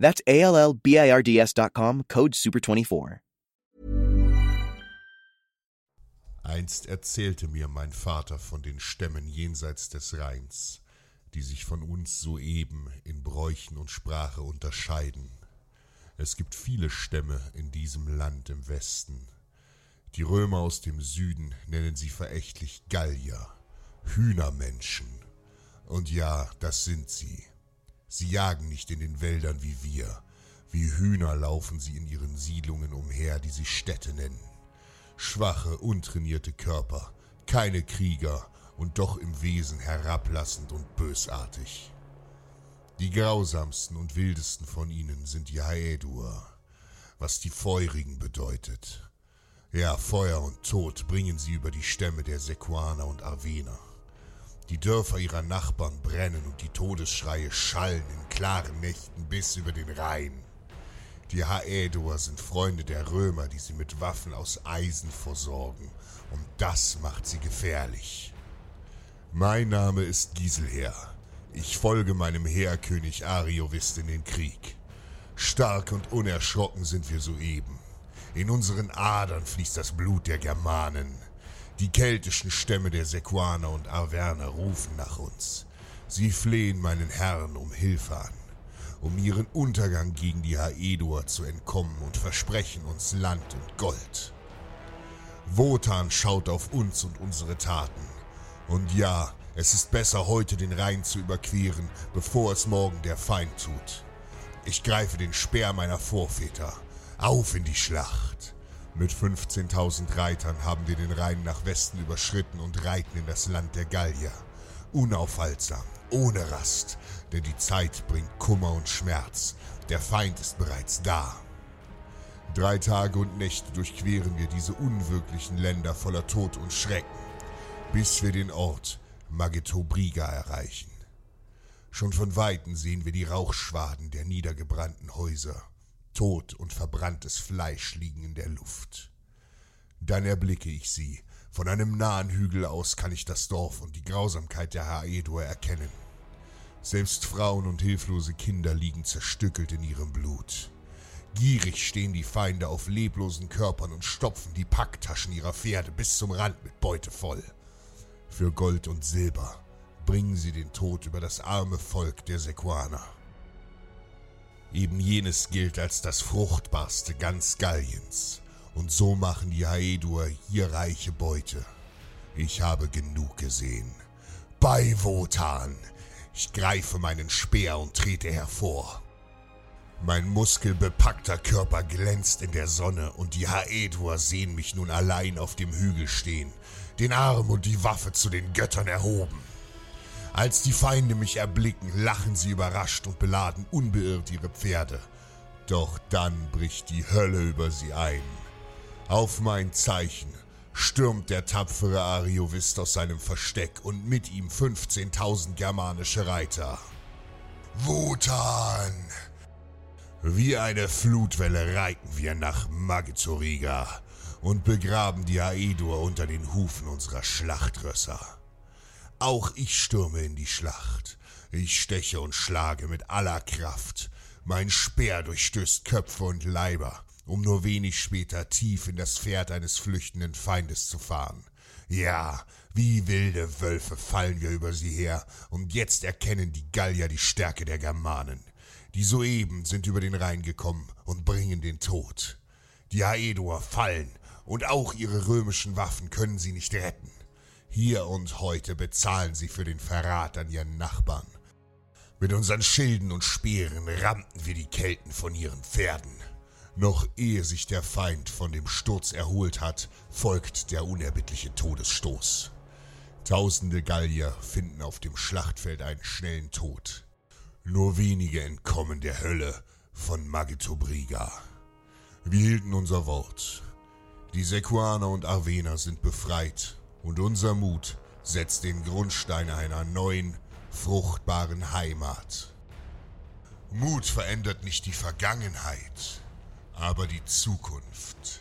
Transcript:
That's A L L B I R D S.com, code SUPER24. Einst erzählte mir mein Vater von den Stämmen jenseits des Rheins, die sich von uns soeben in Bräuchen und Sprache unterscheiden. Es gibt viele Stämme in diesem Land im Westen. Die Römer aus dem Süden nennen sie verächtlich Gallier, Hühnermenschen. Und ja, das sind sie. Sie jagen nicht in den Wäldern wie wir. Wie Hühner laufen sie in ihren Siedlungen umher, die sie Städte nennen. Schwache, untrainierte Körper, keine Krieger und doch im Wesen herablassend und bösartig. Die grausamsten und wildesten von ihnen sind die Haedur, was die Feurigen bedeutet. Ja, Feuer und Tod bringen sie über die Stämme der Sequaner und Arvener. Die Dörfer ihrer Nachbarn brennen und die Todesschreie schallen in klaren Nächten bis über den Rhein. Die Haedur sind Freunde der Römer, die sie mit Waffen aus Eisen versorgen, und das macht sie gefährlich. Mein Name ist Giselher. Ich folge meinem Heerkönig Ariovist in den Krieg. Stark und unerschrocken sind wir soeben. In unseren Adern fließt das Blut der Germanen. Die keltischen Stämme der Sequaner und Arverner rufen nach uns. Sie flehen meinen Herrn um Hilfe an, um ihren Untergang gegen die Haedor zu entkommen und versprechen uns Land und Gold. Wotan schaut auf uns und unsere Taten. Und ja, es ist besser heute den Rhein zu überqueren, bevor es morgen der Feind tut. Ich greife den Speer meiner Vorväter. Auf in die Schlacht! Mit 15.000 Reitern haben wir den Rhein nach Westen überschritten und reiten in das Land der Gallier. Unaufhaltsam, ohne Rast, denn die Zeit bringt Kummer und Schmerz. Der Feind ist bereits da. Drei Tage und Nächte durchqueren wir diese unwirklichen Länder voller Tod und Schrecken, bis wir den Ort Magetobriga erreichen. Schon von Weitem sehen wir die Rauchschwaden der niedergebrannten Häuser. Tod und verbranntes Fleisch liegen in der Luft. Dann erblicke ich sie. Von einem nahen Hügel aus kann ich das Dorf und die Grausamkeit der Haedur erkennen. Selbst Frauen und hilflose Kinder liegen zerstückelt in ihrem Blut. Gierig stehen die Feinde auf leblosen Körpern und stopfen die Packtaschen ihrer Pferde bis zum Rand mit Beute voll. Für Gold und Silber bringen sie den Tod über das arme Volk der Sequaner. Eben jenes gilt als das fruchtbarste ganz Galliens. Und so machen die Haedur hier reiche Beute. Ich habe genug gesehen. Bei Wotan! Ich greife meinen Speer und trete hervor. Mein muskelbepackter Körper glänzt in der Sonne und die Haedur sehen mich nun allein auf dem Hügel stehen, den Arm und die Waffe zu den Göttern erhoben. Als die Feinde mich erblicken, lachen sie überrascht und beladen unbeirrt ihre Pferde. Doch dann bricht die Hölle über sie ein. Auf mein Zeichen stürmt der tapfere Ariovist aus seinem Versteck und mit ihm 15.000 germanische Reiter. Wotan! Wie eine Flutwelle reiten wir nach Magizoriga und begraben die Aedur unter den Hufen unserer Schlachtrösser. Auch ich stürme in die Schlacht. Ich steche und schlage mit aller Kraft. Mein Speer durchstößt Köpfe und Leiber, um nur wenig später tief in das Pferd eines flüchtenden Feindes zu fahren. Ja, wie wilde Wölfe fallen wir über sie her, und jetzt erkennen die Gallier die Stärke der Germanen. Die soeben sind über den Rhein gekommen und bringen den Tod. Die Aedur fallen, und auch ihre römischen Waffen können sie nicht retten. Hier und heute bezahlen sie für den Verrat an ihren Nachbarn. Mit unseren Schilden und Speeren rammten wir die Kelten von ihren Pferden. Noch ehe sich der Feind von dem Sturz erholt hat, folgt der unerbittliche Todesstoß. Tausende Gallier finden auf dem Schlachtfeld einen schnellen Tod. Nur wenige entkommen der Hölle von Magetobriga. Wir hielten unser Wort. Die Sekuaner und Arvener sind befreit und unser Mut setzt den Grundstein einer neuen, fruchtbaren Heimat. Mut verändert nicht die Vergangenheit, aber die Zukunft.